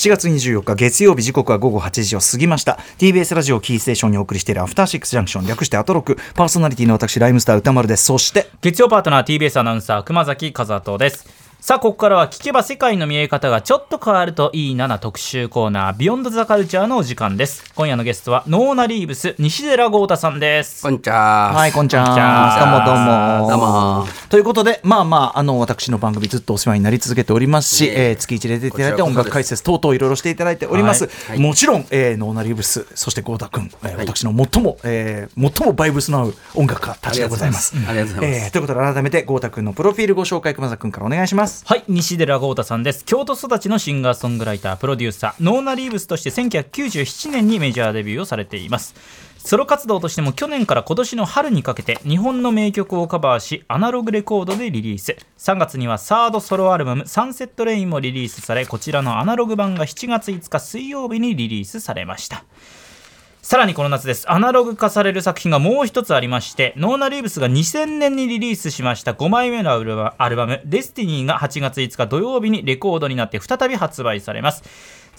7月24日月曜日時刻は午後8時を過ぎました。TBS ラジオキーステーションにお送りしているアフターシックスジャンクション略してアトロク。パーソナリティの私ライムスター歌丸です。そして月曜パートナー TBS アナウンサー熊崎和人です。さあここからは聞けば世界の見え方がちょっと変わるといいなな特集コーナービヨンドザカルチャーのお時間です。今夜のゲストはノーナリーブス西寺豪太さんです。こんにちは。はいこんにちは。どうもどうも。どうも。ということでまあまああの私の番組ずっとお世話になり続けておりますし、えー月一で出ていただいて音楽解説等々いろいろしていただいております、はい。もちろん、えーノーナリーブスそして豪太君、えー私の最も、えー最もバイブスの合う音楽家たちでございます。ありがとうございます。えーということで改めて豪太君のプロフィールご紹介熊崎君からお願いしますはい西寺郷太さんです。京都育ちのシンガーソングライタープロデューサーノーナリーブスとして1997年にメジャーデビューをされています。ソロ活動としても去年から今年の春にかけて日本の名曲をカバーしアナログレコードでリリース。3月にはサードソロアルバム「サンセットレイン」もリリースされこちらのアナログ盤が7月5日水曜日にリリースされました。さらにこの夏です。アナログ化される作品がもう一つありましてノーナ・リーブスが2000年にリリースしました5枚目のアルバアルバム「デスティニー」が8月5日土曜日にレコードになって再び発売されます。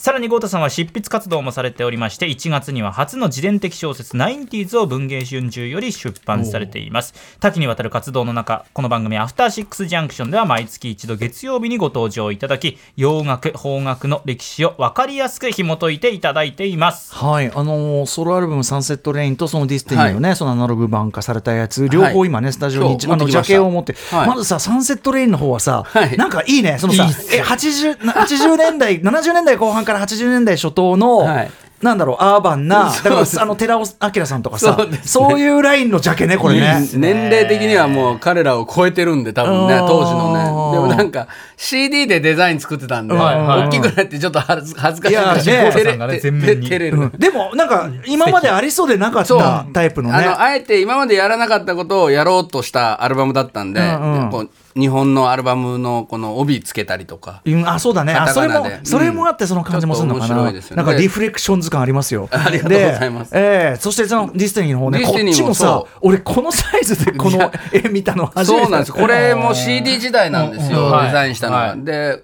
さらに郷太さんは執筆活動もされておりまして1月には初の自伝的小説「ナインティーズ」を文藝春秋より出版されています。多岐にわたる活動の中この番組「アフターシックスジャンクション」では毎月一度月曜日にご登場いただき洋楽邦楽の歴史を分かりやすく紐解いていただいています。はい、あのーソロアルバム「サンセット・レイン」とそのディスティニーのね、そのアナログ盤化されたやつ両方今ね、スタジオに今日あのジャケを持って、はい。まずさサンセット・レインの方はさ、はい。なんかいいね。そのさいいえ 80, 80年代70年代後半から80年代初頭の、はい。なんだろうアーバンな だからあの寺尾明さんとかさそうね。そういうラインのジャケねこれね。年齢的にはもう彼らを超えてるんで多分ね当時のね。でもなんか CD でデザイン作ってたんで、はいはい大きくなってちょっと恥ず恥ずかしい。いやね。照れさんがね全面に。照れる、うん。でもなんか今までありそうでなかったタイプのね。あのあえて今までやらなかったことをやろうとしたアルバムだったんで、うんうん。こう日本のアルバムのこの帯つけたりとか。うんあそうだね。あそれもそれもあってその感じもするのかな、ちょっと面白いですよね。なんかリフレクションズ感ありますよ。ありがとうございます。でええそしてそのディスティニーの方ねこっディスティニーもちもさそう。俺このサイズでこの絵見たの初めて。そうなんです。これも CD 時代なんですよ、デザインしたのは、はい。で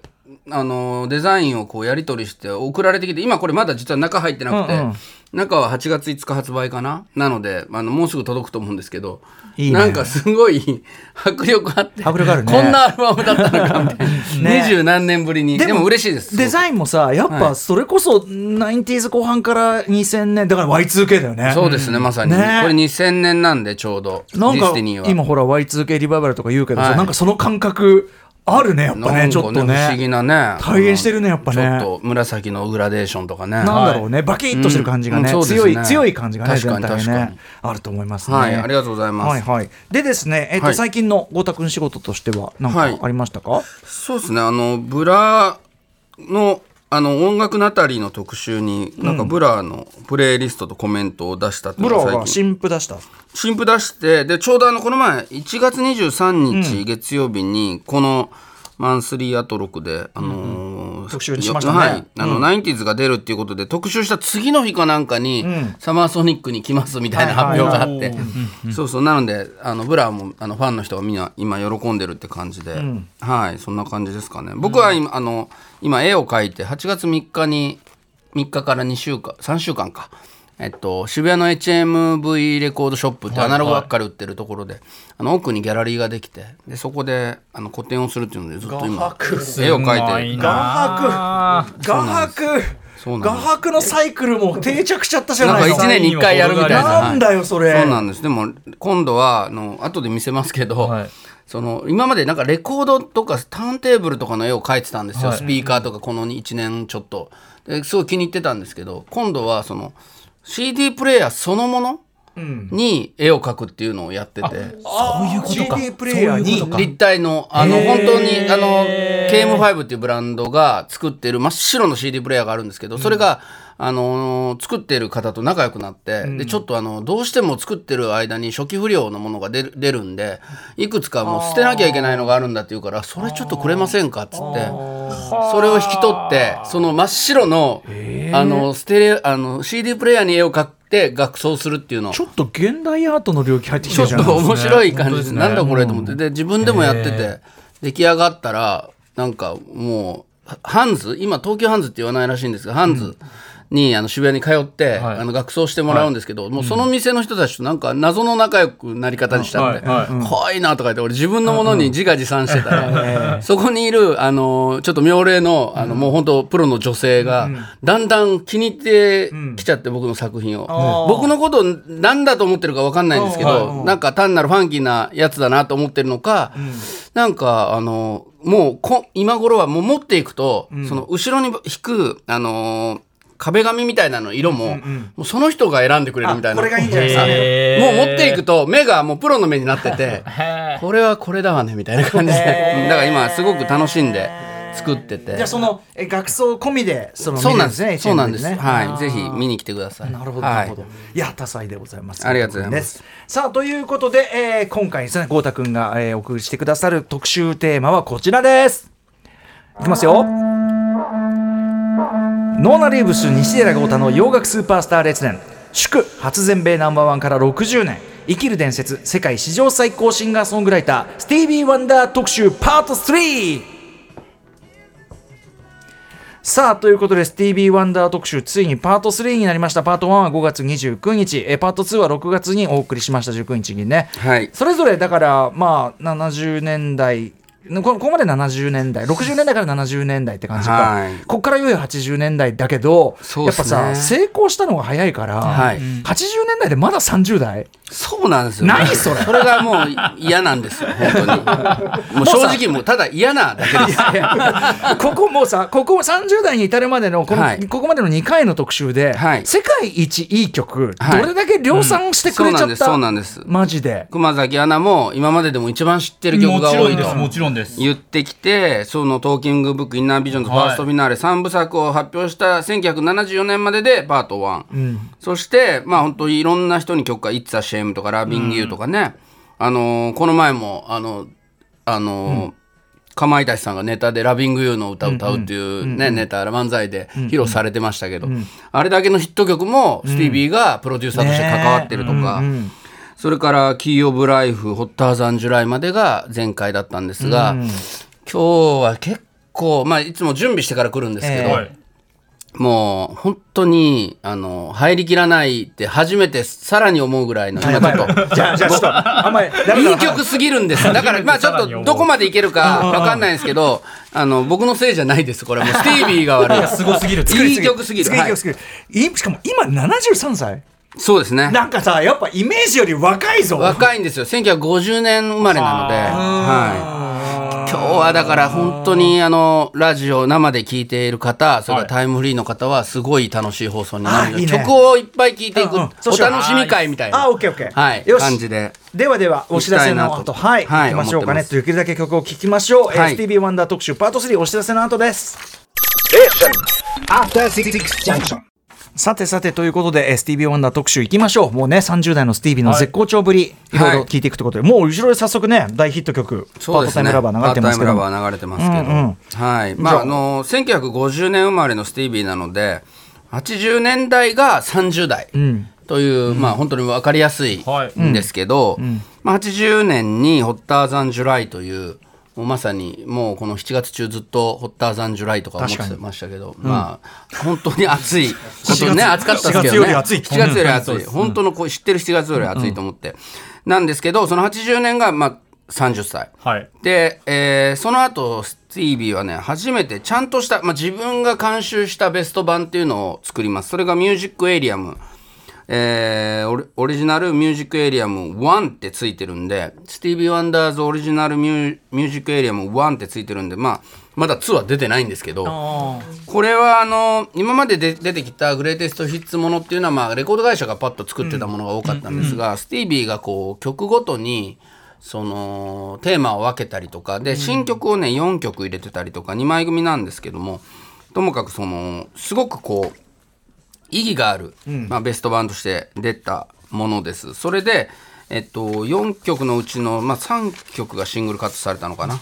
あのデザインをこうやり取りして送られてきて今これまだ実は中入ってなくて、うんうん中は8月5日発売かな？なのであのもうすぐ届くと思うんですけどいいね。なんかすごい迫力あって迫力あるね。こんなアルバムだったのかみたいな。ね。二十何年ぶりに。でも嬉しいですデザインもさやっぱそれこそ 90s 後半から2000年だから Y2K だよね。そうですねまさに、ね。これ2000年なんでちょうど。なんか今ほら Y2K リバイバルとか言うけどさ、はい。なんかその感覚あるねやっぱねちょっと不思議ねなね。体現してるねやっぱね。ちょっと紫のグラデーションとかね。なんだろうね、バキッとしてる感じがね、うんね。強い強い感じがね確かにねに。あると思いますね。はいありがとうございます、はいはい。でですね、えっ、と、はい。最近の豪太君仕事としては何かはい。ありましたか？そうですねあのブラのあの音楽ナタリーの特集になんかブラのプレイリストとコメントを出したっていうブローがのが最近新譜出した？新譜出してでちょうどあのこの前1月23日月曜日にこのマンスリーアトロクで、あのー特集しましたね。はい、あの、ナインティーズが出るっていうことで特集した次の日かなんかに、サマーソニックに来ますみたいな発表があって、そうそうなのであのブラもあのファンの人がみんな今喜んでるって感じで、はいそんな感じですかね。僕は今,、あの今絵を描いて8月3日に3日から2週間3週間かえっと、渋谷の HMV レコードショップってアナログばっかり売ってるところで、あの奥にギャラリーができてでそこであの個展をするっていうのでずっと今画伯絵を描いてな画伯。画伯。画伯のサイクルも定着しちゃったじゃなんか。ないの。1年に1回やるみたいな。なんだよそれ。そうなんです。でも今度はあの後で見せますけど、はい。その今までなんかレコードとかターンテーブルとかの絵を描いてたんですよ、はい。スピーカーとかこの1年ちょっと。ですごい気に入ってたんですけど今度はその CD プレイヤーそのものに絵を描くっていうのをやってて。そういうことか。CD プレイヤーに。立体のあの本当にあの KM5 っていうブランドが作ってる真っ白の CD プレイヤーがあるんですけどそれが、あのー作ってる方と仲良くなって、でちょっとあのどうしても作ってる間に初期不良のものが出る出るんでいくつかもう捨てなきゃいけないのがあるんだって言うからそれちょっとくれませんかっつってそれを引き取ってその真っ白の,、あのステレあの CD プレイヤーに絵を描って学装するっていうの。をちょっと現代アートの領域入ってきちょってるじゃないと面白い感じでね。なんだこれと思って。で、自分でもやってて、出来上がったら、なんかもう、ハンズ？今東京ハンズって言わないらしいんですがハンズに、あの渋谷に通って、はい。あの学装してもらうんですけど、もうその店の人たちとなんか謎の仲良くなり方にしたんで、はい。はい。可愛いなとか言って俺自分のものに自画自賛してたら、そこにいるあのちょっと妙齢のあの、もう本当プロの女性が、だんだん気に入ってきちゃって僕の作品を、僕のことを何だと思ってるか分かんないんですけど、なんか単なるファンキーなやつだなと思ってるのか、なんかあのもうこ今頃はもう持っていくと、その後ろに引くあの壁紙みたいなの色も,、もうその人が選んでくれるみたいな。これがいいんじゃないですかもう持っていくと目がもうプロの目になっててこれはこれだわねみたいな感じで。うんだから今すごく楽しんで作ってて。じゃあそのえ学装込みでそのそうなんです。見れるね。そうなんです。HM ねはいぜひ見に来てください。なるほど、はい。なるほど。いや、多彩でございます。ありがとうございます。さあ、ということで、えー今回ですね、豪太くんが、えーお送りしてくださる特集テーマはこちらです。いきますよ。ノーナリーブス西寺豪太の洋楽スーパースター列伝。祝初全米ナンバーワンから60年。生きる伝説世界史上最高シンガーソングライタースティービー・ワンダー特集パート3さあということでスティービー・ワンダー特集ついにパート3になりました。パート1は5月29日。えーパート2は6月にお送りしました。19日にね。はい。それぞれだからまあ70年代こここまで70年代60年代から70年代って感じか、はい。ここからいよいよ80年代だけど、やっぱさ成功したのが早いから、はい。80年代でまだ30代？そうなんですよ。何それ？それがもう嫌なんですよ本当に。もう正直もうただ嫌なだけです。ここもうさここ30代に至るまでのこの、はい。ここまでの2回の特集で、はい。世界一いい曲、はい。どれだけ量産してくれちゃった、うん。そうなんですそうなんです。マジで。熊崎アナも今まででも一番知ってる曲もが多いと。ちろんですもちろんです言ってきてそのトーキングブックインナービジョンズファーストフィナーレ3部作を発表した1974年まででパート1、そしてまあ本当にいろんな人に曲が「It's a Shame」とか「Loving You」とかね、あのーこの前もあのあのーかまいたちさんがネタで「ラビングユーの歌を歌うっていうね、ネタ漫才で披露されてましたけど、あれだけのヒット曲もスティービーがプロデューサーとして関わってるとか、それから「キー・オブ・ライフ」「ホッターザン・ジュライ」までが前回だったんですが、今日は結構、まあ、いつも準備してから来るんですけど、ええはいもう本当にあの入りきらないって初めてさらに思うぐらいの今ちょっと。じゃああちょっとあんまりいい曲すぎるんです。だから、まあちょっとどこまでいけるかわかんないんですけど、あの、僕のせいじゃないです。これはもう スティービーが悪い。すごすぎるいい曲すぎる。しかも今73歳？そうですね。なんかさやっぱイメージより若いぞ。若いんですよ。1950年生まれなので、はい。今日はだから本当にあのラジオ生で聞いている方、それからタイムフリーの方はすごい楽しい放送になるので、曲をいっぱい聞いていく、うんうん。お楽しみ会みたいな、あオッケーオッケー。はい、よし。感じで。ではではお知らせの後。はい、はい。行きましょうかね。できるだけ曲を聴きましょう、えーはいスティービー・ワンダー特集パート3お知らせの後です。After Six Junction. さてさてということで、えースティービー・ワンダー特集いきましょう。もうね30代のスティービーの絶好調ぶり、い、ろいろ聞いていくということで、もう後ろで早速ね大ヒット曲「パートタイムラバー」流れてますけども。パートタイムラバー流れてますけど、うんうん。はい。まあ、あの、1950年生まれのスティービーなので、80年代が30代。という、まあ本当に分かりやすいはいんですけど、まあ、80年に「ホッターザン・ジュライ」というもうまさにもうこの7月中ずっと「ホッターザン・ジュライ」とか思ってましたけど、まあ本当に暑いことね暑かったですけどね。7月より暑い7月より暑い。本当のこう知ってる7月より暑いと思って、なんですけどその80年がまあ30歳。はい。で、えーその後スティービーはね初めてちゃんとした、まあ、自分が監修したベスト版っていうのを作ります。それがミュージックエイリアム、えーオリジナルミュージックエイリアム1ってついてるんでスティービー・ワンダーズオリジナルミューミュージックエイリアム1ってついてるんでまあまだ2は出てないんですけどこれはあの今までで出てきたグレイテストヒッツものっていうのは、まあ、レコード会社がパッと作ってたものが多かったんですが、スティービーがこう曲ごとにそのテーマを分けたりとかで新曲をね4曲入れてたりとか2枚組なんですけどもともかくそのすごくこう意義がある、まあ、ベスト版として出たものです。それで、えっと、4曲のうちの、まあ、3曲がシングルカットされたのかな。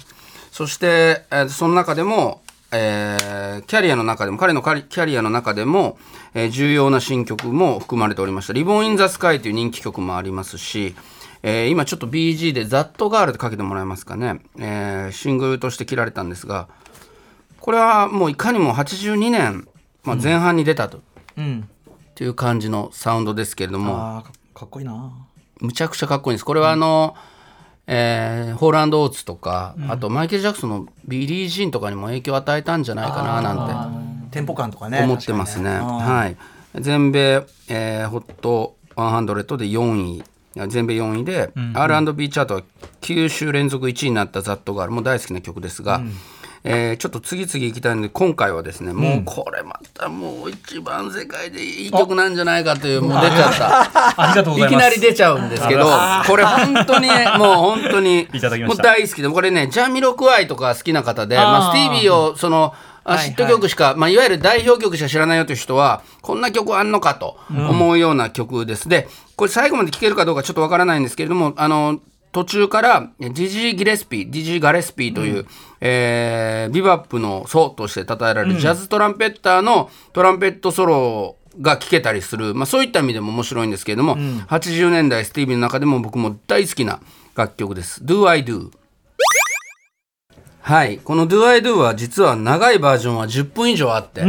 そして、えーその中でも、えーキャリアの中でも彼のキャリアの中でも、えー重要な新曲も含まれておりました「リボン・イン・ザ・スカイ」という人気曲もありますし、えー今ちょっと BG で「ザットガール」ってかけてもらえますかね、えーシングルとして切られたんですがこれはもういかにも82年、まあ、前半に出たと,、うんっていう感じのサウンドですけれども。かかっこいいな。むちゃくちゃかっこいいんです。これはあの、えーホーランド・オーツとか、あとマイケル・ジャクソンのビリー・ジーンとかにも影響を与えたんじゃないかななんてテンポ感とかね。思ってますね。確かにはい。全米、えーホット100で4位。全米4位で、R&B チャートは9週連続1位になった That Girl も大好きな曲ですが、えーちょっと次々いきたいので今回はですねもうこれまたもう一番世界でいい曲なんじゃないかというもう出ちゃった。ありがとうございます。いきなり出ちゃうんですけどこれ本当にもう本当に もう大好きでこれねジャミロクワイとか好きな方でまあ、スティービーをそのあはいヒット曲しか、いまあ、いわゆる代表曲しか知らないよという人はこんな曲あんのかと思うような曲です、でこれ最後まで聴けるかどうかちょっとわからないんですけれどもあの途中からディジー・ギレスピーディジー・ガレスピーという、えービバップの祖として称えられるジャズトランペッターのトランペットソロが聴けたりする、まあ、そういった意味でも面白いんですけれども、80年代スティービーの中でも僕も大好きな楽曲です。Do I Do はい。この Do I Do は実は長いバージョンは10分以上あって、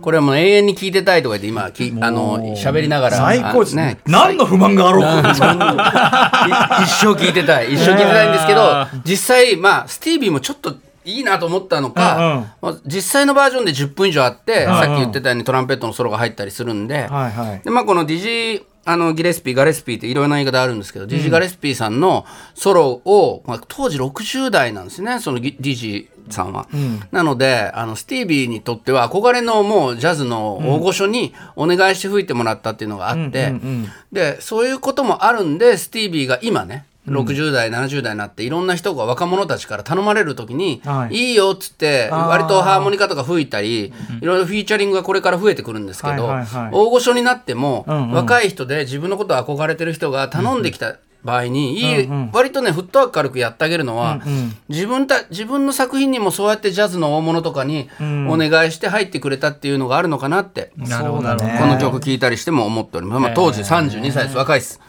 これはもう永遠に聴いてたいとか言って今き、あの、喋りながら。最高ですね。あ何の不満があろう。か い一生聞いてたい。一生聞いてたいんですけど実際まあスティービーもちょっといいなと思ったのか、まあ実際のバージョンで10分以上あって、さっき言ってたようにトランペットのソロが入ったりするんで,、はいはい。でまあ、このディジーあのギレスピーガレスピーっていろんな言い方あるんですけど、ディジー・ガレスピーさんのソロを、まあ、当時60代なんですねそのギディジーさんは。なのであのスティービーにとっては憧れのもうジャズの大御所にお願いして吹いてもらったっていうのがあって、でそういうこともあるんでスティービーが今ね60代、70代になっていろんな人が若者たちから頼まれる時に、はい。い、いよっつって割とハーモニカとか吹いたりいろいろフィーチャリングがこれから増えてくるんですけど、はいはいはい。大御所になっても、うんうん。若い人で自分のことを憧れてる人が頼んできた場合に、いい割とねフットワーク軽くやってあげるのは、自分た自分の作品にもそうやってジャズの大物とかにお願いして入ってくれたっていうのがあるのかなって、なるほどね。この曲聴いたりしても思っております、まあ、当時32歳です。若いです。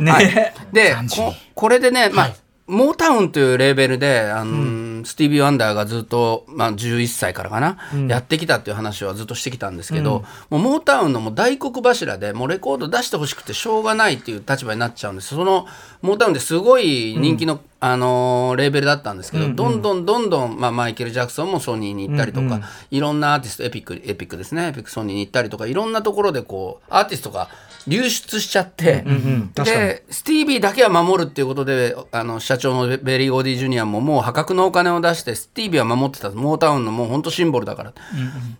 ね、はい、でここれでね、まあモータウンというレーベルで、あのスティービー・ワンダーがずっと、まあ、11歳からかな、やってきたっていう話はずっとしてきたんですけど、もうモータウンのもう大黒柱でもうレコード出してほしくてしょうがないっていう立場になっちゃうんです。そのモータウンってすごい人気の、あのーレーベルだったんですけど、どんどんどんどん、まあ、マイケル・ジャクソンもソニーに行ったりとか、いろんなアーティストエピックエピックですね。エピックソニーに行ったりとかいろんなところでこうアーティストが流出しちゃって、確かに。でスティービーだけは守るっていうことであの社長のベリー・ゴーディ・ジュニアももう破格のお金を出してスティービーは守ってた。モータウンのもう本当シンボルだから、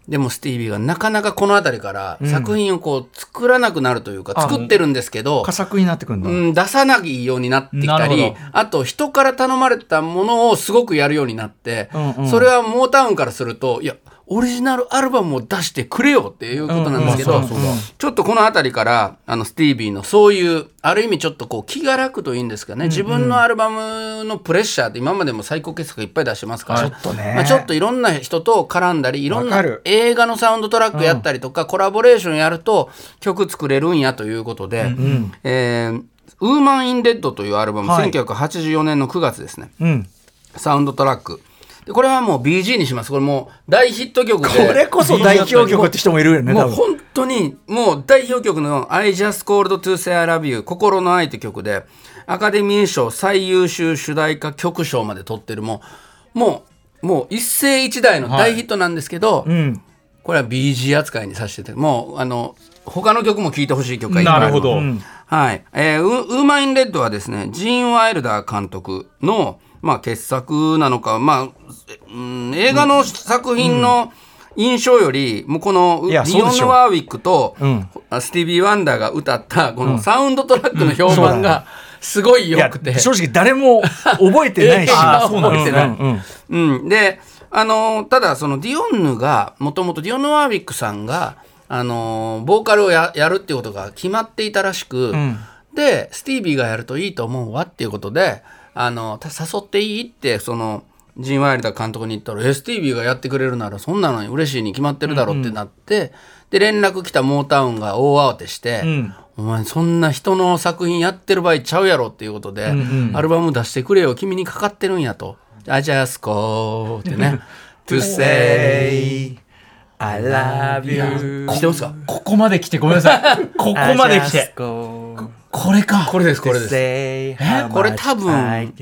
でもスティービーがなかなかこの辺りから作品をこう作らなくなるというか、作ってるんですけど佳作になってくるんだ、うん、出さないようになってきたりあと人から頼まれたものをすごくやるようになって、うんうん。それはモータウンからするといやオリジナルアルバムを出してくれよっていうことなんですけど、ちょっとこの辺りからあのスティービーのそういうある意味ちょっとこう気が楽といいんですかね、自分のアルバムのプレッシャーって今までも最高傑作いっぱい出してますから、ちょっとね。まあ、ちょっといろんな人と絡んだりいろんな映画のサウンドトラックやったりとか、コラボレーションやると曲作れるんやということで、えーウーマン・イン・レッドというアルバム、はい。1984年の9月ですね。うん。サウンドトラックでこれはもう BG にします。これもう大ヒット曲で。これこそ代表曲って人もいるよねもう本当にもう代表曲の「I just called to say I love you 心の愛」という曲でアカデミー賞最優秀主題歌曲賞まで取ってる。もうもうもう一世一代の大ヒットなんですけど、うん。これは BG 扱いにさせててもうあの他の曲も聴いてほしい曲がいっぱいある。なるほど、はい。えーウウーマン・イン・レッドはですね、ジーン・ワイルダー監督の、まあ、傑作なのか、まあ、うん映画の作品の印象より、もうこの、いやリオン・ワーウィックと、うん。スティービー・ワンダーが歌った、このサウンドトラックの評判が、すごい良くて。正直誰も覚えてないし。あーそうなんですねうん。で、あのーただそのディオンヌがもともとディオンヌ・ワーウィックさんが、あのーボーカルをややるっていうことが決まっていたらしく、ん。でスティービーがやるといいと思うわっていうことで、あのた誘っていいってそのジン・ワイルダー監督に言ったら「えスティービーがやってくれるならそんなのに嬉しいに決まってるだろ」ってなって、で連絡来たモータウンが大慌てして。ん。お前そんな人の作品やってる場合ちゃうやろっていうことで、アルバム出してくれよ君にかかってるんやと「あじゃあすこー」ってね。to say I love you 知ってますか？ここまで来てごめんなさい。ここまで来てこれか。これですこれです。えこれ多分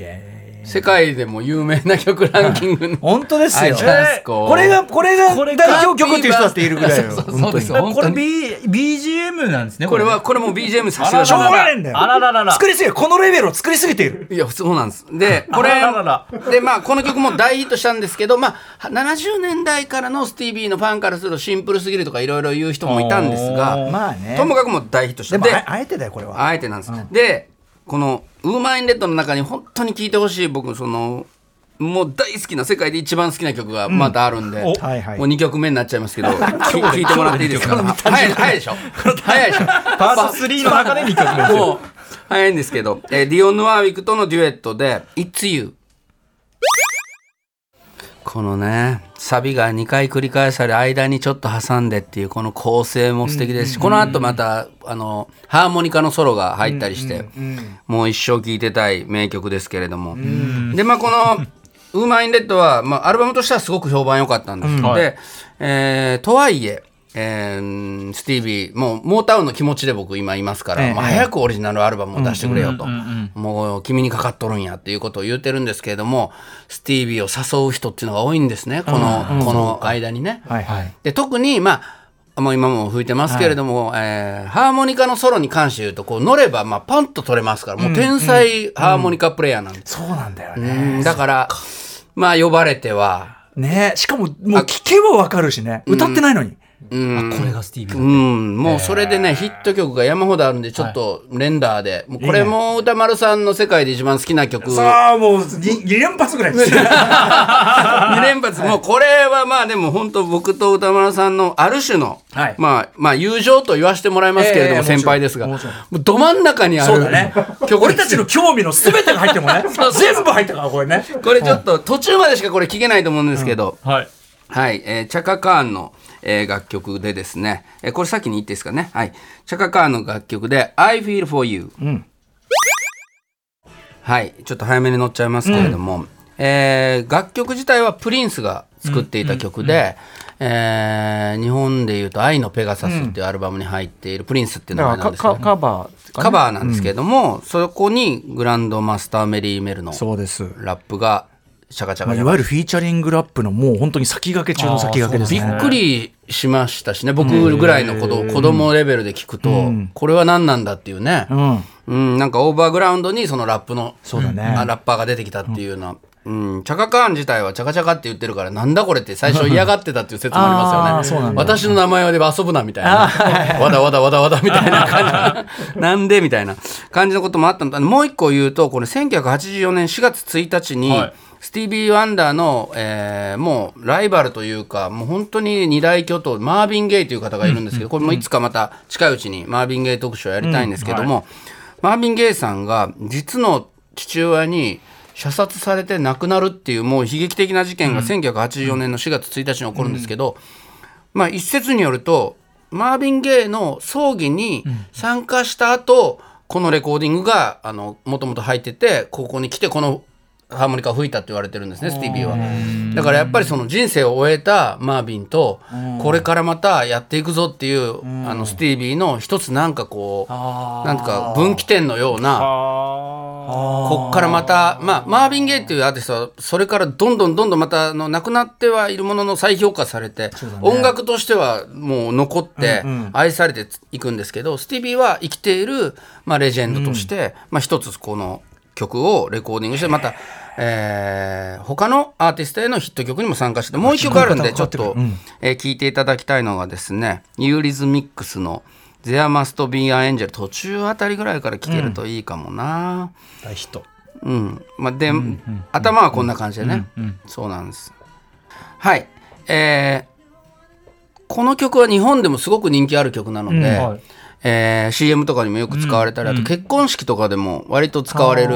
世界でも有名な曲ランキングの本当ですよ。just go これがこれがこれが代表曲っていう人だっているぐらいよ。そうですこれ、B、BGM なんですねこれはこれも BGM させてしょうがないんだよあらららら作りすぎるこのレベルを作りすぎているいやそうなんですでこれあらららでまあこの曲も大ヒットしたんですけどまあ70年代からのスティービーのファンからするとシンプルすぎるとかいろいろ言う人もいたんですがまあねともかくもう大ヒットしたでもああえてだよこれはあえてなんです、でこの「ウーマン・イン・レッド」の中に本当に聴いてほしい僕そのもう大好きな世界で一番好きな曲がまたあるんで、おはいはい。もう2曲目になっちゃいますけど 聴いてもらっていいですか？早い早いでしょ？早いでしょ。パース3の中で2曲目ですよ。もう早いんですけど、えーディオン・ヌワーウィックとのデュエットで「It's You」このねサビが2回繰り返され間にちょっと挟んでっていうこの構成も素敵ですし、この後またあのハーモニカのソロが入ったりして、もう一生聴いてたい名曲ですけれども、でまあこの「ウーマン・イン・レッドは」まあ、アルバムとしてはすごく評判良かったんです、はい。で、えーとはいええースティービーもうモータウンの気持ちで僕今いますから、ええ。もう早くオリジナルアルバムを出してくれよと、もう君にかかっとるんやっていうことを言ってるんですけれどもスティービーを誘う人っていうのが多いんですね。この,、この間にね。はいはい。で特にまあもう今も吹いてますけれども、えーハーモニカのソロに関して言うとこう乗ればまあパンと取れますからもう天才ハーモニカプレイヤーなんです、そうなんだようねんだからまあ呼ばれては。ね。しかももう聞けばわかるしね。歌ってないのにうん。これがスティービーうだん、もうそれでね、ヒット曲が山ほどあるんで、ちょっと連打で、もうこれも歌丸さんの世界で一番好きな曲。さあもう2連発ぐらい。です2連発、もうこれはまあでも本当僕と歌丸さんのある種の、はい。まあまあ友情と言わせてもらいますけれども、ええ先輩ですが、もうど真ん中にあるそうだね。曲。俺たちの興味の全てが入ってもね。全部入ったからこれね。これちょっと途中までしかこれ聞けないと思うんですけど、はい。はい、えーチャカカーンの、えー楽曲でですね、えーこれ先に言っていいですかね？はい。チャカカーンの楽曲で I Feel For You。ん。はい。ちょっと早めに乗っちゃいますけれども、えー楽曲自体はプリンスが作っていた曲で、えー日本でいうと愛のペガサスっていうアルバムに入っているプリンスっていう名前なんですけど、カバーカバーなんですけれども、そこにグランドマスターメリーメルのラップがシャカチャまあ、カチャカ。いわゆるフィーチャリングラップのもう本当に先駆け中の先駆けですね。びっくりしましたしね。僕ぐらいの子供子供レベルで聞くと、これは何なんだっていうね、うん。うん。なんかオーバーグラウンドにそのラップのそうだね。あラッパーが出てきたっていうような、うん、チャカカーン自体はチャカチャカって言ってるからなんだこれって最初嫌がってたっていう説もありますよね。私の名前で遊ぶなみたいな。わだわだわだわだみたいな感じ。なんでみたいな感じのこともあったの。ともう一個言うとこれ1984年4月1日に、はいスティービー・ワンダーの、えーもうライバルというかもう本当に二大巨頭マービン・ゲイという方がいるんですけど、これもいつかまた近いうちにマービン・ゲイ特集をやりたいんですけども、マービン・ゲイさんが実の父親に射殺されて亡くなるっていうもう悲劇的な事件が1984年の4月1日に起こるんですけど、まあ一説によるとマービン・ゲイの葬儀に参加した後、このレコーディングがあのもともと入っててここに来てこのハーモニカを吹いたって言われてるんですねスティービーは。だからやっぱりその人生を終えたマービンとこれからまたやっていくぞっていうあのスティービーの一つなんかこうなんか分岐点のようなこっからまた、まあ、マービン・ゲイっていうアーティストはそれからどんどんどんどんまたあの亡くなってはいるものの再評価されて、音楽としてはもう残って愛されていくんですけど、スティービーは生きている、まあ、レジェンドとして、まあ、一つこの曲をレコーディングしてまた、えー。他のアーティストへのヒット曲にも参加してもう一曲あるんでちょっと、えー聞いていただきたいのがですねユーリズミックスの「There Must Be an Angel」途中あたりぐらいから聴けるといいかもな。大ヒット。うん。まあ、で、頭はこんな感じでね、そうなんです。はい。えーこの曲は日本でもすごく人気ある曲なので、はいえー CM とかにもよく使われたり、あと結婚式とかでも割と使われる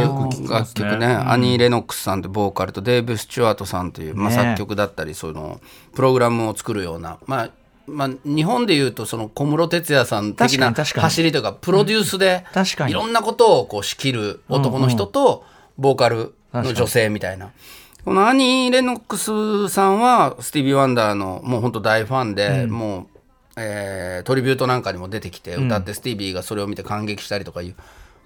楽曲ね。アニー・レノックスさんってボーカルとデーブ・スチュワートさんという、まあ、ね作曲だったりそのプログラムを作るような、まあまあ、日本でいうとその小室哲哉さん的な走りというかプロデュースで確かに。いろんなことをこう仕切る男の人とボーカルの女性みたいな。このアニー・レノックスさんはスティービー・ワンダーのもう本当大ファンで、もう、えートリビュートなんかにも出てきて歌って、スティービーがそれを見て感激したりとかいう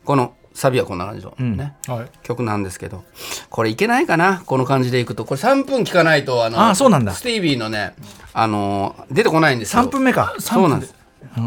このサビはこんな感じのね、はい。曲なんですけどこれいけないかな？この感じでいくと。これ3分聞かないとあのあそうなんだ。スティービーのねあの出てこないんですよ。3分目か。そうなんです、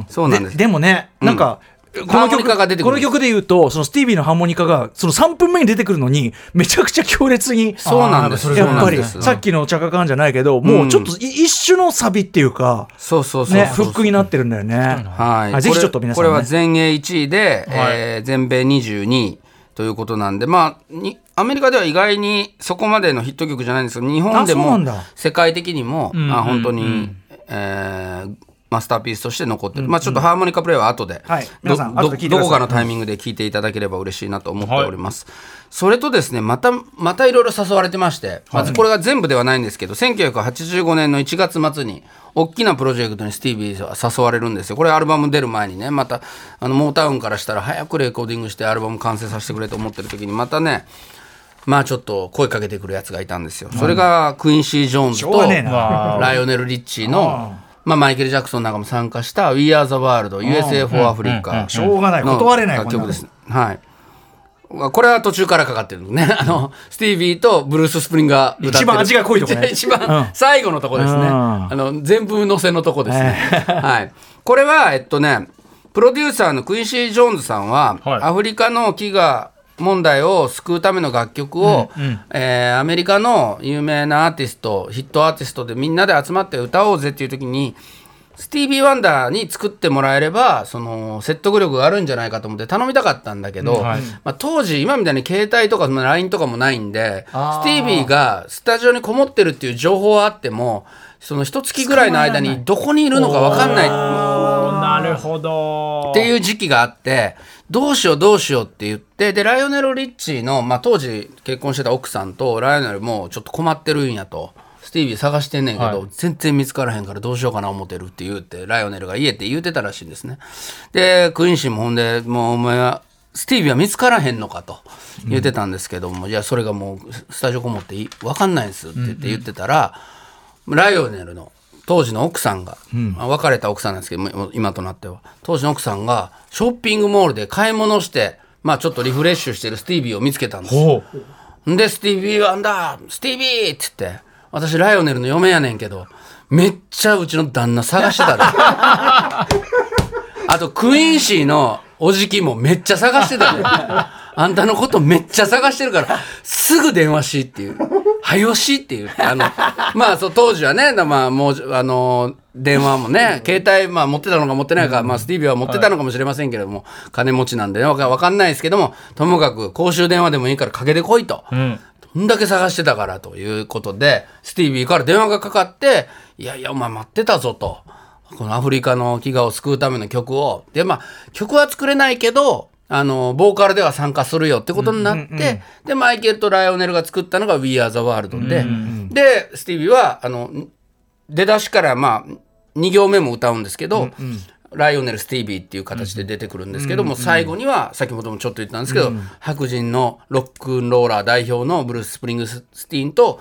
そうなんです。ででもねなんか、この曲カが出てこの曲で言うとそのスティービーのハーモニカがその3分目に出てくるのにめちゃくちゃ強烈にそうなんです。やっぱりさっきのチャカカンじゃないけどもうちょっとい一種のサビっていうか、そうそうそうね、そう。フックになってるんだよね。はい、ぜひちょっと皆さん、ね、これこれは全英1位で、えー全米22位ということなんで、まあ、にアメリカでは意外にそこまでのヒット曲じゃないんですけど日本でも世界的にも、んあ本当に、えーマスターピースとして残ってる、まあ、ちょっとハーモニカプレイは後で、はい。ど皆さんど後どこかのタイミングで聞いていただければ嬉しいなと思っております。それとですねまたまたいろいろ誘われてまして、まずこれが全部ではないんですけど1985年の1月末に大きなプロジェクトにスティービーは誘われるんですよ。これアルバム出る前にね。またあのモータウンからしたら早くレコーディングしてアルバム完成させてくれと思ってる時にまたねまあちょっと声かけてくるやつがいたんですよ。それがクインシー・ジョーンズとライオネル・リッチーの、まあ、マイケル・ジャクソンなんかも参加した「We Are the World USA for Africa」しょうがない。の断れない楽曲です。はい。これは途中からかかってるのね。あの、スティービーとブルース・スプリンが歌ってる。一番味が濃いとこね。一番最後のとこですね。うん。あの、全部乗せのとこですね。はい。これは、えっとね、プロデューサーのクインシー・ジョーンズさんは、はい。アフリカの飢餓問題を救うための楽曲を、えーアメリカの有名なアーティストヒットアーティストでみんなで集まって歌おうぜっていう時にスティービー・ワンダーに作ってもらえればその説得力があるんじゃないかと思って頼みたかったんだけど、はい。まあ、当時今みたいに携帯とか LINE とかもないんでスティー。ビーがスタジオにこもってるっていう情報はあってもその一月ぐらいの間にどこにいるのか分かんない。なるほど。っていう時期があってどうしようどうしようって言ってでライオネル・リッチーの、まあ、当時結婚してた奥さんとライオネルもちょっと困ってるんやと。スティービー探してんねんけど、はい。全然見つからへんからどうしようかな思ってるって言うてライオネルが家って言うてたらしいんですね。でクインシーもほんでもうお前はスティービーは見つからへんのかと言ってたんですけども、いやそれがもうスタジオこもってい分かんないんですって言って言ってたら、ライオネルの当時の奥さんが、まあ別れた奥さんなんですけど今となっては当時の奥さんがショッピングモールで買い物してまあちょっとリフレッシュしてるスティービーを見つけたんですよで、スティービー・ワンダー、スティービーって言って、私ライオネルの嫁やねんけど、めっちゃうちの旦那探してたで。あと、クインシーのおじきもめっちゃ探してたで。あんたのことめっちゃ探してるから、すぐ電話しっていう。はよしっていう。あの、まあ、そう、当時はね、まあ、もう、あの、電話もね、携帯、まあ、持ってたのか持ってないか、まあ、スティービーは持ってたのかもしれませんけれども、金持ちなんでね、わかわかんないですけども、ともかく公衆電話でもいいからかけてこいと。うんどんだけ探してたからということで、スティービーから電話がかかって、いやいや、お前待ってたぞと。このアフリカの飢餓を救うための曲を。で、まあ、曲は作れないけど、あの、ボーカルでは参加するよってことになって、で、マイケルとライオネルが作ったのが We Are the World で、で、スティービーは、あの、出だしからまあ2行目も歌うんですけど、ライオネル・スティービーっていう形で出てくるんですけども、最後には先ほどもちょっと言ったんですけど、白人のロックンローラー代表のブルース・スプリングスティーンと、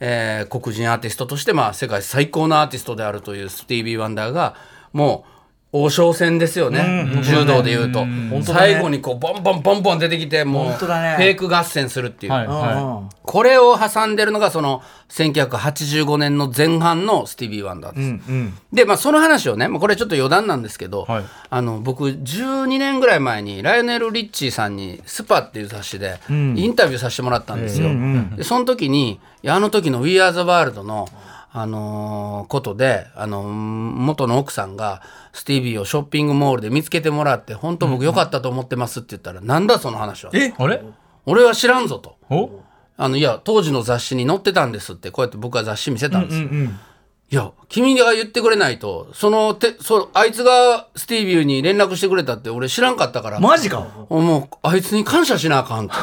えー黒人アーティストとして、まあ、世界最高のアーティストであるというスティービー・ワンダーがもう大将戦ですよね、柔道でいうと、当だね。最後にこうボンボンボンボン出てきてもうフェイク合戦するっていう、はいうん。はこれを挟んでるのがその1985年の前半のスティービー・ワンダーです。うんで、まあ、その話をね、まあ、これちょっと余談なんですけど、はい。あの僕12年ぐらい前にライオネル・リッチーさんに「スパ」っていう雑誌でインタビューさせてもらったんですよ。でその時にあの時の「We Are the World の」あのーことで、あのー元の奥さんがスティービーをショッピングモールで見つけてもらって本当僕良かったと思ってますって言ったら、なんだその話は。え？あれ？俺は知らんぞと。お？あのいや当時の雑誌に載ってたんですってこうやって僕は雑誌見せたんです。よ。うんいや君が言ってくれないとそのてそあいつがスティービーに連絡してくれたって俺知らんかったから、マジか。もうあいつに感謝しなあかんと。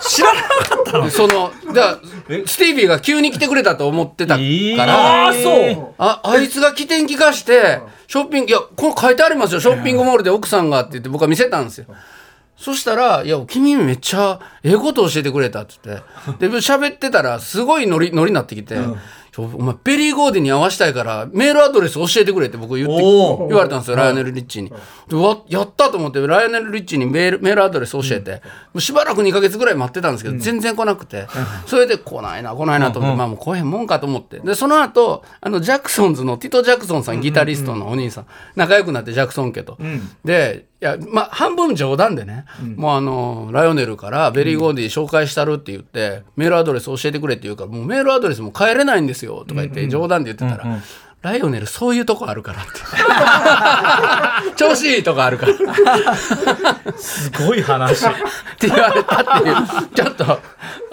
知らなかったの。そのだからスティービーが急に来てくれたと思ってたから、えー。ああそう。ああいつが起点聞かしてショッピングいやこれ書いてありますよ。ショッピングモールで奥さんがって言って僕は見せたんですよ。そしたら「いや君めっちゃええこと教えてくれた」って言って。で喋ってたらすごいノリノリになってきて「ちょお前ベリー・ゴーディに合わしたいからメールアドレス教えてくれ」って僕言って言われたんですよ、ライオネル・リッチーに。でうわやったと思ってライオネル・リッチーにメールメールアドレス教えて、もうしばらく2か月ぐらい待ってたんですけど、全然来なくて、それで来ないな来ないなと思って、まあもう来へんもんかと思って。でその後あのジャクソンズのティト・ジャクソンさんギタリストのお兄さん、仲良くなってジャクソン家と。でいやまあ半分冗談でね、もうあのライオネルからベリー・ゴーディ紹介したるって言って、メールアドレス教えてくれって言うからもうメールアドレスも変えれないんですよとか言って冗談で言ってたら、ライオネルそういうとこあるからって。調子いいとこあるから。すごい話。って言われたっていう。ちょっと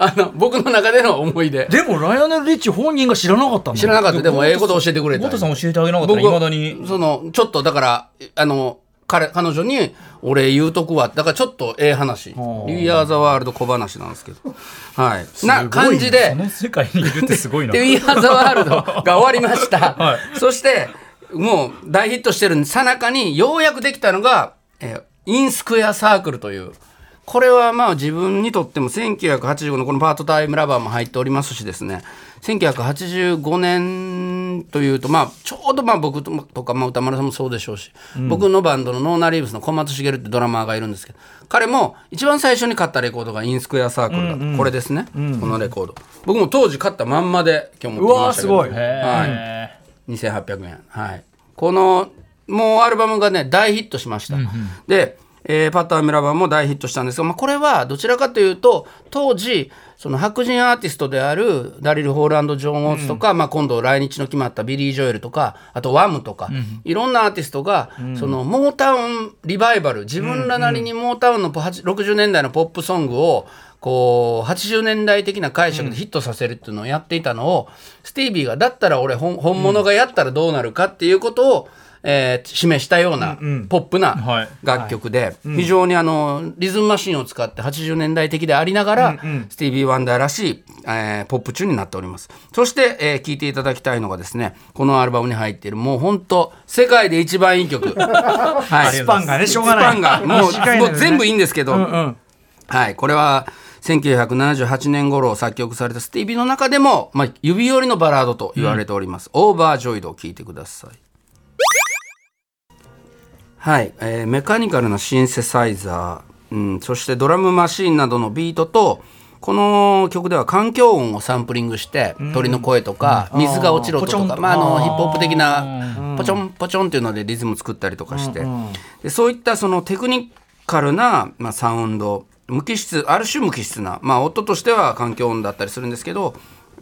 あの僕の中での思い出。でもライオネル・リッチー本人が知らなかった知らなかった。でも英語で教えてくれたゴトさん教えてあげなかったらいまだに。そのちょっとだからあの彼彼女に俺言うとくわ。だからちょっ終ええ話「リーアー・ザ・ワールド」小話なんですけど。はい。な感じで。その世界にいるってすごいな。で、We Are the World が終わりました。はそして、もう大ヒットしてるさなかに、ようやくできたのが、えーインスクエアサークルという。これはまあ自分にとっても1985のこのパートタイムラバーも入っておりますしですね、1985年というと、まあちょうどまあ僕ととか、まあ歌丸さんもそうでしょうし、僕のバンドのノーナ・リーブスの小松茂ってドラマーがいるんですけど、彼も一番最初に買ったレコードがインスクエアサークルだと。これですね、このレコード。僕も当時買ったまんまで今日持ってきましたけど。うわーすごいはい。2800円。はい。この、もうアルバムがね、大ヒットしました。で、えーパッター・ミラバーも大ヒットしたんですが、まあ、これはどちらかというと、当時、その白人アーティストであるダリル・ホール・アンド・ジョン・オーツとか、まあ、今度来日の決まったビリー・ジョエルとか、あとワムとか、いろんなアーティストが、そのモータウンリバイバル、自分らなりにモータウンのポ80 60年代のポップソングを、こう80年代的な解釈でヒットさせるっていうのをやっていたのを、スティービーがだったら俺本本物がやったらどうなるかっていうことを、えー示したようなポップはない。楽曲で、非常にあのリズムマシンを使って80年代的でありながら、スティービー・ワンダーらしい、えーポップチューンになっております。そして、えー聴いていただきたいのがですねこのアルバムに入っているもう本当世界で一番いい曲、はい、スパンがねしょうがない。スパンが。もうね。もう全部いいんですけど、うんうん。はい、これは1978年頃作曲されたスティービーの中でも、まあ、指折りのバラードと言われております、オーバージョイドを聴いてくださいはい、えーメカニカルなシンセサイザー、うん、そしてドラムマシーンなどのビートとこの曲では環境音をサンプリングして、鳥の声とか、水が落ちる音とか、まあ、あのヒップホップ的なポチョンポチョンっていうのでリズム作ったりとかして、でそういったそのテクニカルな、まあ、サウンド無機質ある種無機質な、まあ、音としては環境音だったりするんですけど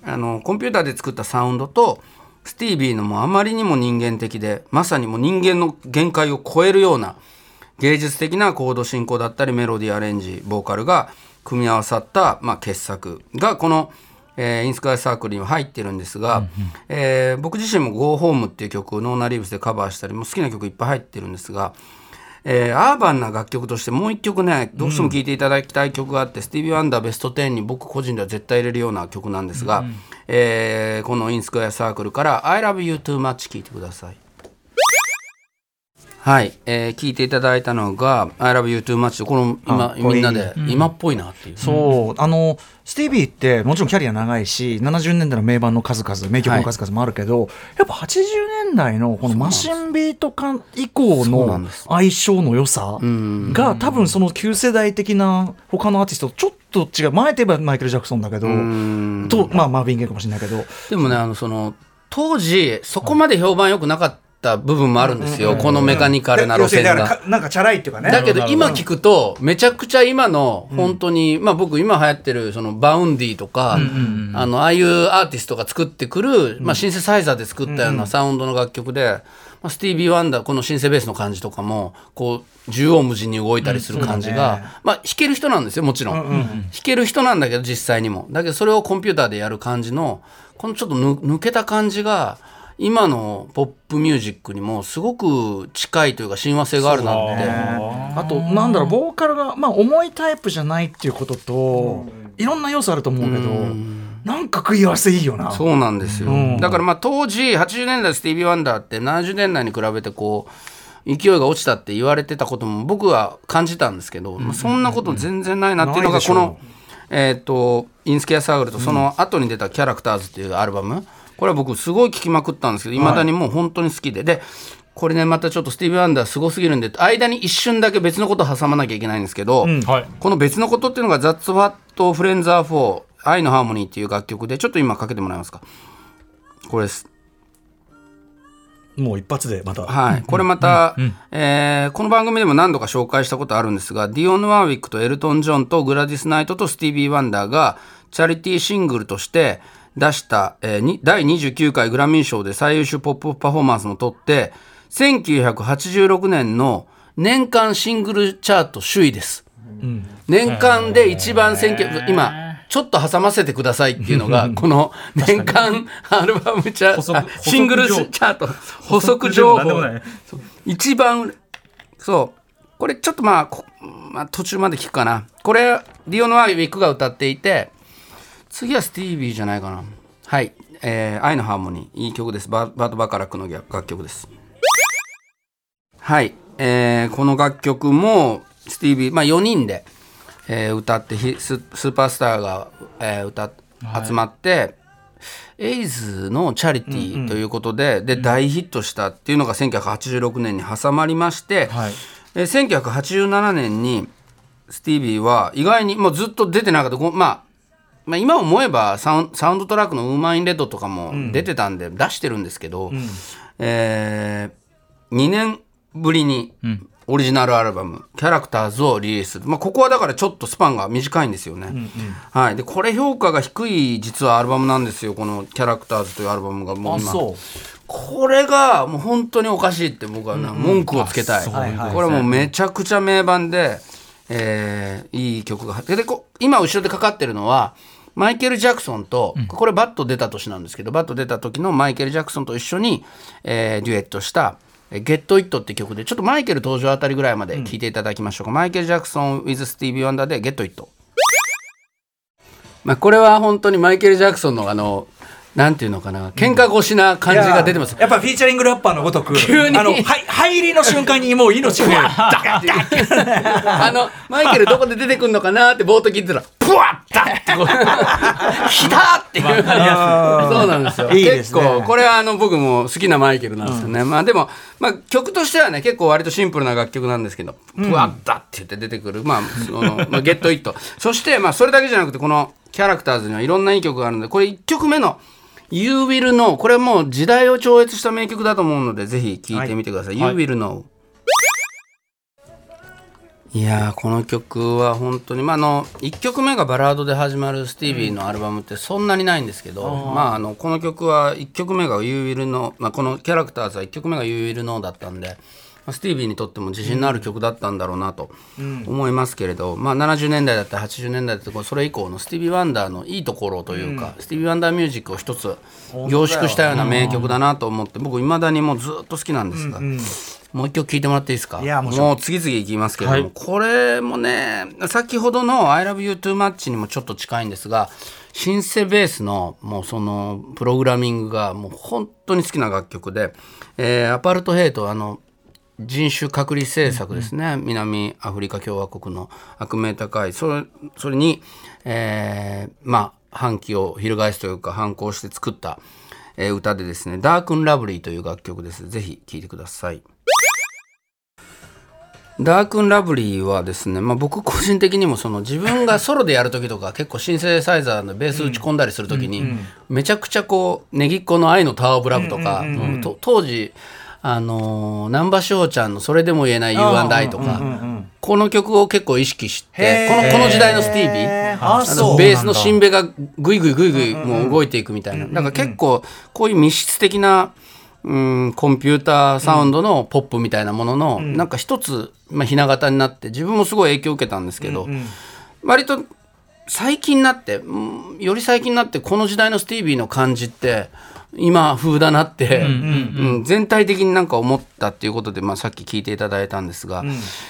あのコンピューターで作ったサウンドとスティービーのもうあまりにも人間的でまさにもう人間の限界を超えるような芸術的なコード進行だったりメロディーアレンジボーカルが組み合わさった、まあ、傑作がこの、えーインスクワイサークルには入ってるんですが、えー僕自身も「Go Home」っていう曲をノーナ・リーブスでカバーしたりもう好きな曲いっぱい入ってるんですが、えーアーバンな楽曲としてもう一曲ねどうしても聴いていただきたい曲があって、スティービー・ワンダーベスト10に僕個人では絶対入れるような曲なんですが、えーこのインスクエアサークルから「I love you too much」聴いてください。はい、えー聞いていただいたのが「I love you too much」この今みんなで今っぽいなっていう。そう。あのスティービーってもちろんキャリア長いし70年代の名盤の数々名曲の数々もあるけど、やっぱ80年代のこのマシンビート感以降の相性の良さが多分その旧世代的な他のアーティストとちょっと違う前といえばマイケル・ジャクソンだけどん。とまあマーヴィン・ゲイかもしれないけど。でもねあのその当時そこまで評判良くなかった部分もあるんですよ、このメカニカルな路線が。なんかチャラいっていうかね。だけど今聞くとめちゃくちゃ今の本当に、まあ僕今流行ってるその Vaundy とか、あのああいうアーティストが作ってくる、まあ、シンセサイザーで作ったようなサウンドの楽曲で、まあ、スティービー・ワンダーこのシンセベースの感じとかもこう縦横無尽に動いたりする感じが、まあ弾ける人なんですよもちろん、弾ける人なんだけど実際にも。だけどそれをコンピューターでやる感じのこのちょっとぬ抜けた感じが今のポップミュージックにもすごく近いというか親和性があるなって。あとなんだろうボーカルが、まあ、重いタイプじゃないっていうことと、いろんな要素あると思うけど、なんか食い合わせいいよな。そうなんですよ、うん。だからまあ当時80年代スティービー・ワンダーって70年代に比べてこう勢いが落ちたって言われてたことも僕は感じたんですけど、まあ、そんなこと全然ないなっていうのがこの、えっ、とイン・スクエア・サークルとその後に出た「キャラクターズ」っていうアルバムこれは僕すごい聴きまくったんですけどい。まだにもう本当に好きで。でこれねまたちょっとスティービー・ワンダーすごすぎるんで間に一瞬だけ別のこと挟まなきゃいけないんですけど、はい。この別のことっていうのが「That's What Friends Are For 愛のハーモニー」っていう楽曲でちょっと今かけてもらえますか？これです。もう一発でまた、はい、これまた、えーこの番組でも何度か紹介したことあるんですがディオン・ワーウィックとエルトン・ジョンとグラディス・ナイトとスティービー・ワンダーがチャリティーシングルとして出した、えーに第29回グラミー賞で最優秀ポップパフォーマンスも取って1986年の年間シングルチャート首位です。年間で一番選挙今ちょっと挟ませてくださいっていうのがこの年間アルバムチャ補足あシングルチャート補足情報。一番そう。これちょっとまあこまあ、途中まで聞くかな。これディオン・ワーウィックが歌っていて次はスティービーじゃないかな。はい「えー愛のハーモニー」いい曲です。ババート・バカラックの楽曲です。はい、えーこの楽曲もスティービー、まあ、4人で、えー歌ってひススーパースターが、えー歌っ集まって、エイズのチャリティーということで,、で大ヒットしたっていうのが1986年に挟まりまして、はい。えー1987年にスティービーは意外にもうずっと出てなかった。ごまあまあ、今思えばサウンサウンドトラックの「ウーマン・イン・レッド」とかも出てたんで出してるんですけど、え2年ぶりにオリジナルアルバム「キャラクターズ」をリリース、まあ、ここはだからちょっとスパンが短いんですよね、はい、でこれ評価が低い実はアルバムなんですよこの「キャラクターズ」というアルバムがもう今。これがもう本当におかしいって僕はな文句をつけたい、はいはいこれはもうめちゃくちゃ名盤で、えーいい曲がででこ今後ろでかかってるのはマイケル・ジャクソンと、これバッド出た年なんですけどバッド出た時のマイケル・ジャクソンと一緒に、えーデュエットした「えー Get It」って曲でちょっとマイケル登場あたりぐらいまで聴いていただきましょうか、マイケル・ジャクソン with スティービー・ワンダーで「Get It」まあこれは本当にマイケル・ジャクソンのあのなんていうのかな喧嘩腰な感じが出てます、やっぱフィーチャリングラッパーのごとく急にあのはい入りの瞬間にもう命が あの、マイケルどこで出てくるのかなって冒頭聞いてたら、プワッダッってこう、ひたーっていう。そうなんですよ。いいですね結構、これはあの僕も好きなマイケルなんですよね。まあでも、まあ曲としてはね、結構割とシンプルな楽曲なんですけど、プワッダッって言って出てくる、まあ、その、まあ、ゲットイット。そして、まあそれだけじゃなくて、このキャラクターズにはいろんないい曲があるので、これ1曲目の、You Will Know これはもう時代を超越した名曲だと思うのでぜひ聴いてみてください、はい。You Will Know いやーこの曲は本当にまああの1曲目がバラードで始まるスティービーのアルバムってそんなにないんですけど、まああのこの曲は1曲目が You Will Know、まあ、このキャラクターズは1曲目が You Will Know だったんで、まあ、スティービーにとっても自信のある曲だったんだろうなと思いますけれど、まあ、70年代だったり80年代だったりそれ以降のスティービー・ワンダーのいいところというか、スティービー・ワンダーミュージックを一つ凝縮したような名曲だなと思って僕いまだにもうずっと好きなんですが。もう一曲聴いてもらっていいですか？もう次々いきますけれども、これもね先ほどの「ILOVEYOUTOOMUCH」にもちょっと近いんですがシンセベースのもうそのプログラミングがもう本当に好きな楽曲で「えーアパルトヘイト」あの人種隔離政策ですね、南アフリカ共和国の悪名高い。それそれに、えーまあ反旗を翻すというか反抗して作った、えー歌でですね「ダークン・ラブリー」という楽曲です。ぜひ聴いてください。ダークンラブリーはですね、まあ、僕個人的にもその自分がソロでやる時とか結構シンセサイザーのベース打ち込んだりする時にめちゃくちゃこうねぎっこの愛のタワーオブラブとか、当時あのー南波翔ちゃんの「それでも言えない You and I」とかこの曲を結構意識してこのこの時代のスティービー。あのベースのシンベがグイグイグイグイもう動いていくみたいな。だから結構こういう密室的な、うん、コンピューターサウンドのポップみたいなものの、なんか一つ、まあ、ひな形になって自分もすごい影響を受けたんですけど、割と最近になって、うんより最近になってこの時代のスティービーの感じって今風だなって、うん全体的になんか思ったっていうことで、まあ、さっき聞いていただいたんですが、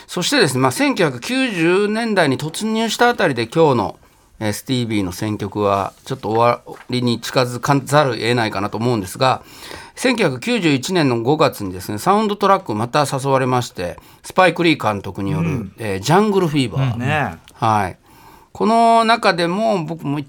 そしてですね、まあ、1990年代に突入したあたりで今日の、えースティービーの選曲はちょっと終わりに近づかざるを得ないかなと思うんですが、1991年の5月にですねサウンドトラックまた誘われましてスパイク・リー監督による、えージャングル・フィーバー」ねはい、この中でも僕も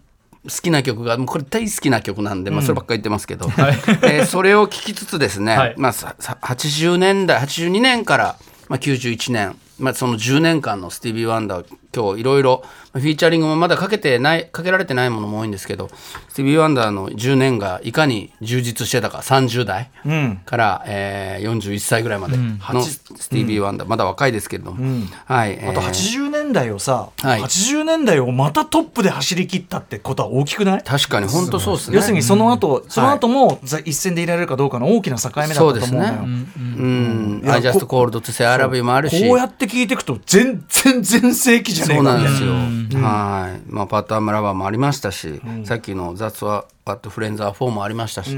好きな曲がもうこれ大好きな曲なんで、まあ、そればっかり言ってますけど、えーそれを聴きつつですね、はい。まあ、ささ80年代82年から、まあ、91年、まあ、その10年間のスティービー・ワンダー今日いろいろフィーチャリングもまだかけてないかけられてないものも多いんですけどスティービー・ワンダーの10年がいかに充実してたか30代から、えー41歳ぐらいまでのスティービー・ワンダー、まだ若いですけれども、はいえー。あと80年代をさ、はい。80年代をまたトップで走り切ったってことは大きくない？確かに本当そうですね。要するにその後、その後も第一線でいられるかどうかの大きな境目だったと思うのよ。そうですね。うん、いや I just こ called to say I love you もあるし。こうやって聞いていくと全然全盛期じゃねえそうなんですよ。はい。まあ、パターンラバーもありましたし、さっきの That's What Friends Are For もありましたし、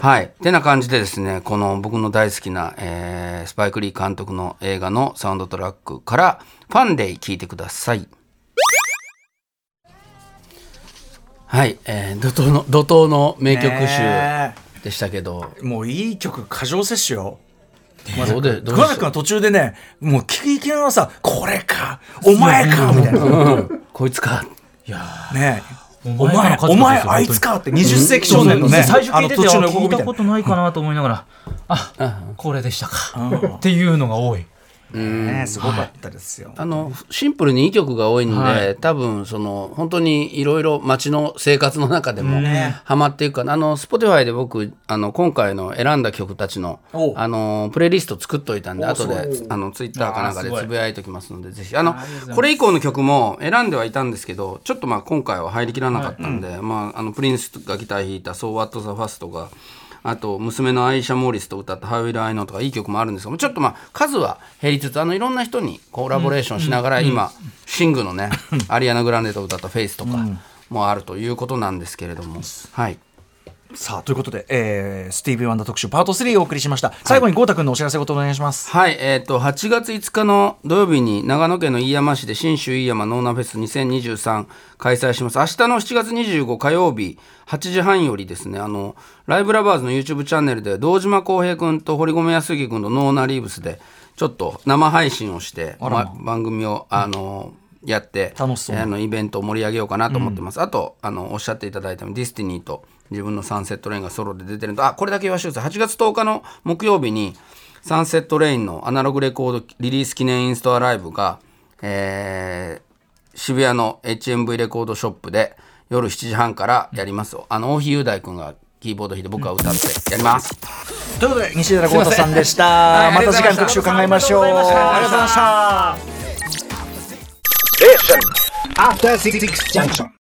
はい。てな感じでですね、この僕の大好きな、えースパイク・リー監督の映画のサウンドトラックから、ファンデイ聴いてください。はい。えー怒涛の、怒涛の名曲ね集でしたけど、もういい曲過剰摂取よ。どうで、どうで桑名君は途中でね、もう聞ききながらさ、これか、お前か、みたいな。うんこいつか。ねおお前、お前、あいつかって20世紀少年のね、最初聞いてて聞いた。ことないかなと思いながらあこれでしたか。っていうのが多いねすごかったですよ。あのシンプルにいい曲が多いんで、はい。多分その本当にいろいろ街の生活の中でもハマっていくかな、あの Spotify で僕あの今回の選んだ曲たちのおあのプレイリスト作っといたんで後であの Twitter かなんかでつぶやいときますのでぜひ。あのこれ以降の曲も選んではいたんですけどちょっとまあ今回は入りきらなかったんで、まあ、あのプリンスがギター弾いた「So What the Fast」とかあと娘のアイシャ・モーリスと歌った「How Will I Know」とかいい曲もあるんですけどちょっとまあ数は減りつつあのいろんな人にコラボレーションしながら今シングのね アリアナ・グランデと歌った「フェイスとかもあるということなんですけれども。はいさあ、ということで、えースティービー・ワンダー特集パート3をお送りしました。最後に豪太君のお知らせごとお願いします。はい、えっ、と、8月5日の土曜日に長野県の飯山市で信州飯山ノーナフェス2023開催します。明日の7月25火曜日8時半よりですね、あの、ライブラバーズの YouTube チャンネルで堂島孝平君と堀込泰行君とノーナリーブスでちょっと生配信をして、ま番組を、あの、やってあのイベントを盛り上げようかなと思ってます、あとあのおっしゃっていただいたディスティニーと自分のサンセットレインがソロで出てるのとあこれだけ言わせてください8月10日の木曜日にサンセットレインのアナログレコードリリース記念インストアライブが、えー渋谷の HMV レコードショップで夜7時半からやります、あの大樋祐大君がキーボード弾いて僕が歌ってやりますということで、西寺豪太さんでした。はいまた次回の特集考えましょう。ありがとうございました。After Six Junction.